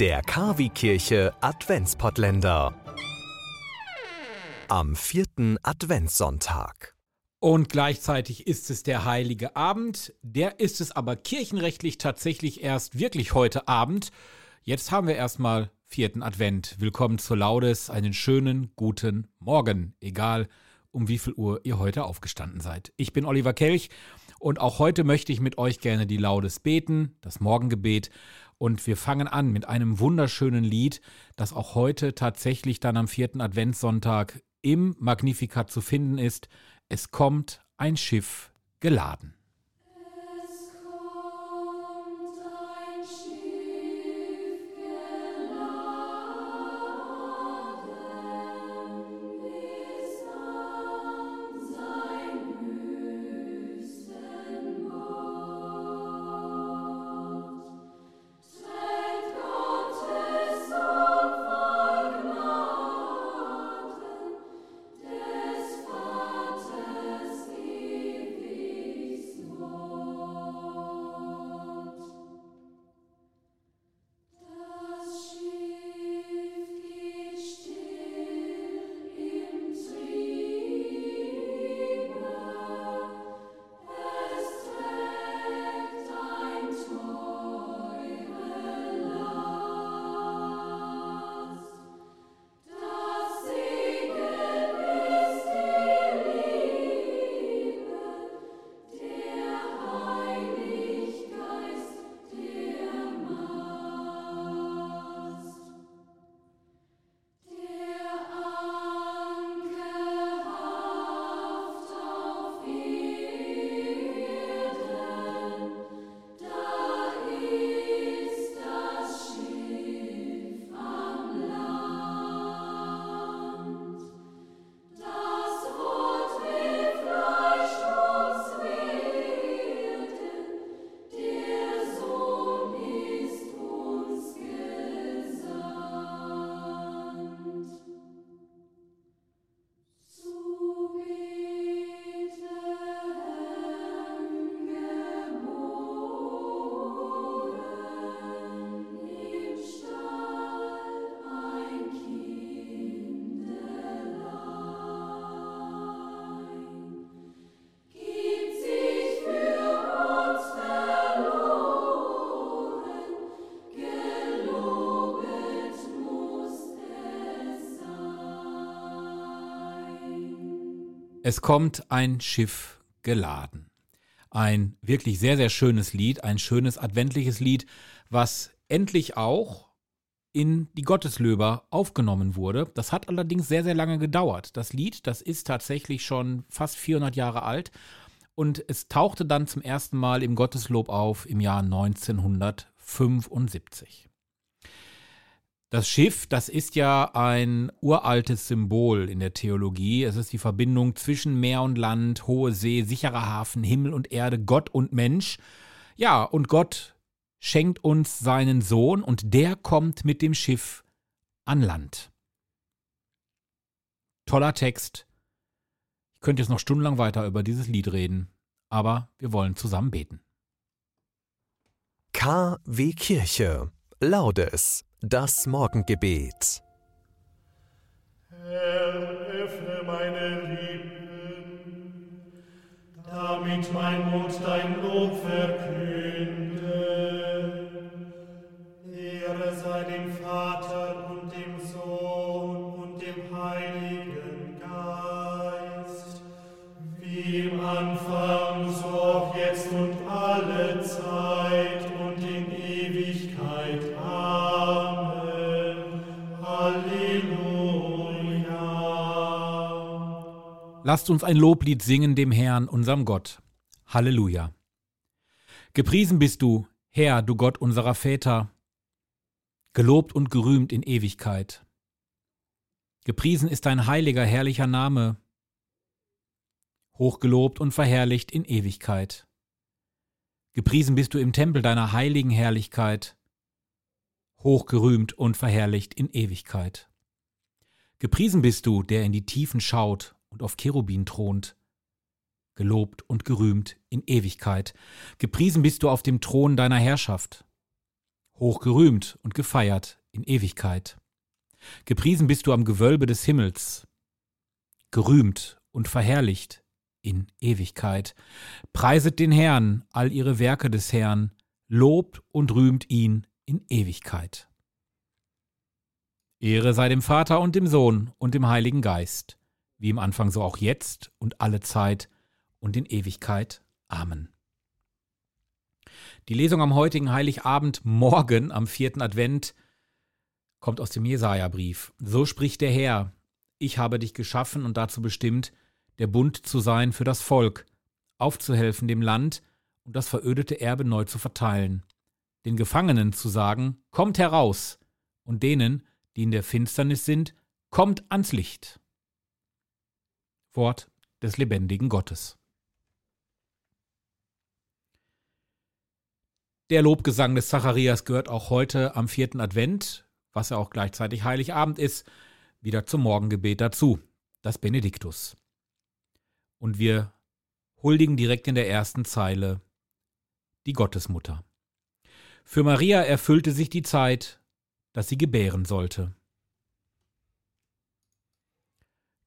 Der Kavi-Kirche Adventspottländer. Am vierten Adventssonntag. Und gleichzeitig ist es der heilige Abend. Der ist es aber kirchenrechtlich tatsächlich erst wirklich heute Abend. Jetzt haben wir erstmal vierten Advent. Willkommen zur Laudes. Einen schönen guten Morgen. Egal, um wie viel Uhr ihr heute aufgestanden seid. Ich bin Oliver Kelch und auch heute möchte ich mit euch gerne die Laudes beten, das Morgengebet. Und wir fangen an mit einem wunderschönen Lied, das auch heute tatsächlich dann am vierten Adventssonntag im Magnificat zu finden ist. Es kommt ein Schiff geladen. Es kommt ein Schiff geladen. Ein wirklich sehr, sehr schönes Lied, ein schönes adventliches Lied, was endlich auch in die Gotteslöber aufgenommen wurde. Das hat allerdings sehr, sehr lange gedauert. Das Lied, das ist tatsächlich schon fast 400 Jahre alt und es tauchte dann zum ersten Mal im Gotteslob auf im Jahr 1975. Das Schiff, das ist ja ein uraltes Symbol in der Theologie. Es ist die Verbindung zwischen Meer und Land, hohe See, sicherer Hafen, Himmel und Erde, Gott und Mensch. Ja, und Gott schenkt uns seinen Sohn und der kommt mit dem Schiff an Land. Toller Text. Ich könnte jetzt noch stundenlang weiter über dieses Lied reden, aber wir wollen zusammen beten. KW Kirche Laudes das Morgengebet. Herr, öffne meine Lippen, damit mein Mund dein Lob verkünde. Lasst uns ein Loblied singen dem Herrn, unserem Gott. Halleluja. Gepriesen bist du, Herr, du Gott unserer Väter, gelobt und gerühmt in Ewigkeit. Gepriesen ist dein heiliger, herrlicher Name, hochgelobt und verherrlicht in Ewigkeit. Gepriesen bist du im Tempel deiner heiligen Herrlichkeit, hochgerühmt und verherrlicht in Ewigkeit. Gepriesen bist du, der in die Tiefen schaut und auf Cherubin thront. Gelobt und gerühmt in Ewigkeit. Gepriesen bist du auf dem Thron deiner Herrschaft. hochgerühmt und gefeiert in Ewigkeit. Gepriesen bist du am Gewölbe des Himmels, gerühmt und verherrlicht in Ewigkeit. Preiset den Herrn, all ihre Werke des Herrn, lobt und rühmt ihn in Ewigkeit. Ehre sei dem Vater und dem Sohn und dem Heiligen Geist, wie im Anfang so auch jetzt und alle Zeit und in Ewigkeit. Amen. Die Lesung am heutigen Heiligabend, morgen am vierten Advent, kommt aus dem Jesaja-Brief. So spricht der Herr: Ich habe dich geschaffen und dazu bestimmt, der Bund zu sein für das Volk, aufzuhelfen dem Land und das verödete Erbe neu zu verteilen, den Gefangenen zu sagen: Kommt heraus, und denen, die in der Finsternis sind, kommt ans Licht. Wort des lebendigen Gottes. Der Lobgesang des Zacharias gehört auch heute am vierten Advent, was ja auch gleichzeitig Heiligabend ist, wieder zum Morgengebet dazu, das Benediktus. Und wir huldigen direkt in der ersten Zeile die Gottesmutter. Für Maria erfüllte sich die Zeit, dass sie gebären sollte.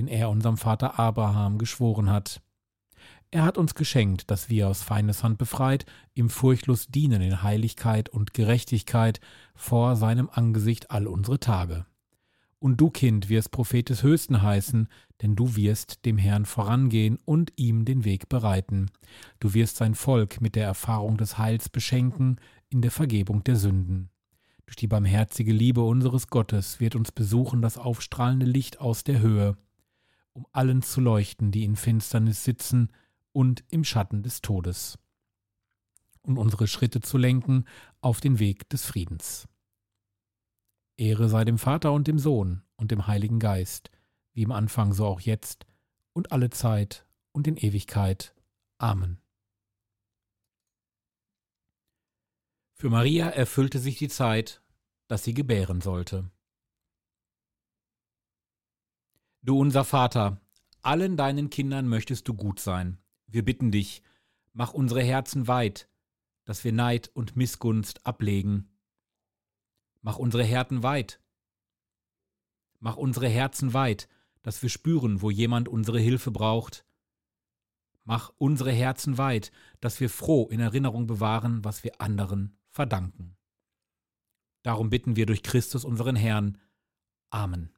den er unserem Vater Abraham geschworen hat. Er hat uns geschenkt, dass wir aus Feindes Hand befreit, ihm furchtlos dienen in Heiligkeit und Gerechtigkeit vor seinem Angesicht all unsere Tage. Und du, Kind, wirst Prophet des Höchsten heißen, denn du wirst dem Herrn vorangehen und ihm den Weg bereiten. Du wirst sein Volk mit der Erfahrung des Heils beschenken in der Vergebung der Sünden. Durch die barmherzige Liebe unseres Gottes wird uns besuchen das aufstrahlende Licht aus der Höhe, um allen zu leuchten, die in Finsternis sitzen und im Schatten des Todes und unsere Schritte zu lenken auf den Weg des Friedens. Ehre sei dem Vater und dem Sohn und dem Heiligen Geist, wie im Anfang so auch jetzt und alle Zeit und in Ewigkeit. Amen. Für Maria erfüllte sich die Zeit, dass sie gebären sollte. Du unser Vater, allen deinen Kindern möchtest du gut sein, wir bitten dich, mach unsere Herzen weit, dass wir Neid und Missgunst ablegen. Mach unsere Herzen weit. Mach unsere Herzen weit, dass wir spüren, wo jemand unsere Hilfe braucht. Mach unsere Herzen weit, dass wir froh in Erinnerung bewahren, was wir anderen verdanken. Darum bitten wir durch Christus unseren Herrn. Amen.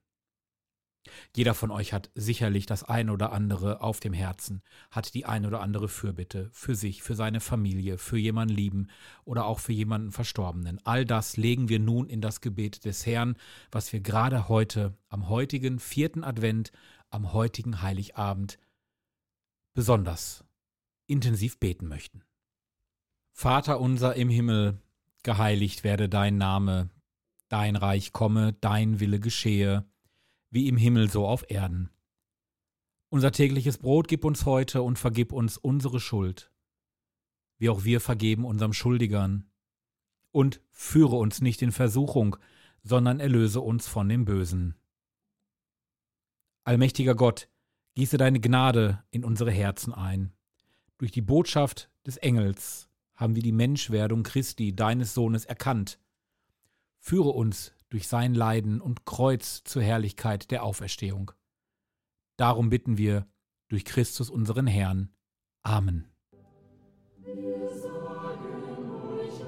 Jeder von euch hat sicherlich das ein oder andere auf dem Herzen, hat die ein oder andere Fürbitte für sich, für seine Familie, für jemanden lieben oder auch für jemanden Verstorbenen. All das legen wir nun in das Gebet des Herrn, was wir gerade heute, am heutigen vierten Advent, am heutigen Heiligabend besonders intensiv beten möchten. Vater unser im Himmel, geheiligt werde dein Name, dein Reich komme, dein Wille geschehe wie im Himmel so auf Erden. Unser tägliches Brot gib uns heute und vergib uns unsere Schuld, wie auch wir vergeben unserem Schuldigern. Und führe uns nicht in Versuchung, sondern erlöse uns von dem Bösen. Allmächtiger Gott, gieße deine Gnade in unsere Herzen ein. Durch die Botschaft des Engels haben wir die Menschwerdung Christi, deines Sohnes, erkannt. Führe uns durch sein Leiden und Kreuz zur Herrlichkeit der Auferstehung. Darum bitten wir durch Christus unseren Herrn. Amen. Freut euch,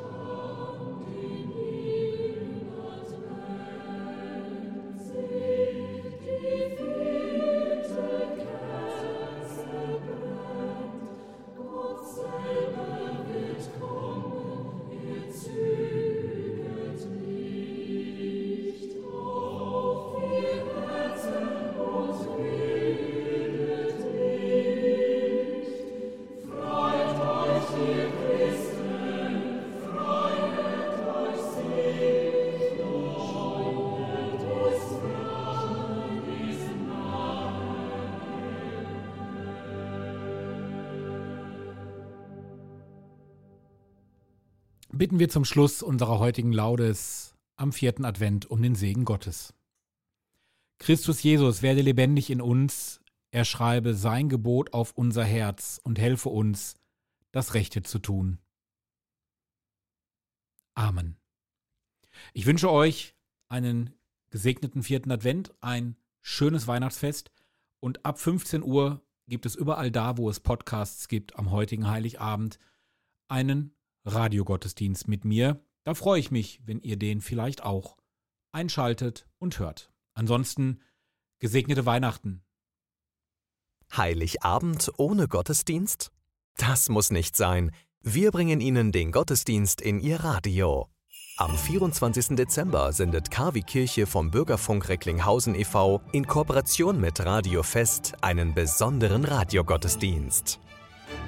bitten wir zum Schluss unserer heutigen Laudes am vierten Advent um den Segen Gottes. Christus Jesus werde lebendig in uns, er schreibe sein Gebot auf unser Herz und helfe uns, das Rechte zu tun. Amen. Ich wünsche euch einen gesegneten vierten Advent, ein schönes Weihnachtsfest und ab 15 Uhr gibt es überall da, wo es Podcasts gibt, am heutigen Heiligabend einen Radiogottesdienst mit mir. Da freue ich mich, wenn ihr den vielleicht auch einschaltet und hört. Ansonsten gesegnete Weihnachten. Heiligabend ohne Gottesdienst? Das muss nicht sein. Wir bringen Ihnen den Gottesdienst in Ihr Radio. Am 24. Dezember sendet KW Kirche vom Bürgerfunk Recklinghausen e.V. in Kooperation mit Radio Fest einen besonderen Radiogottesdienst.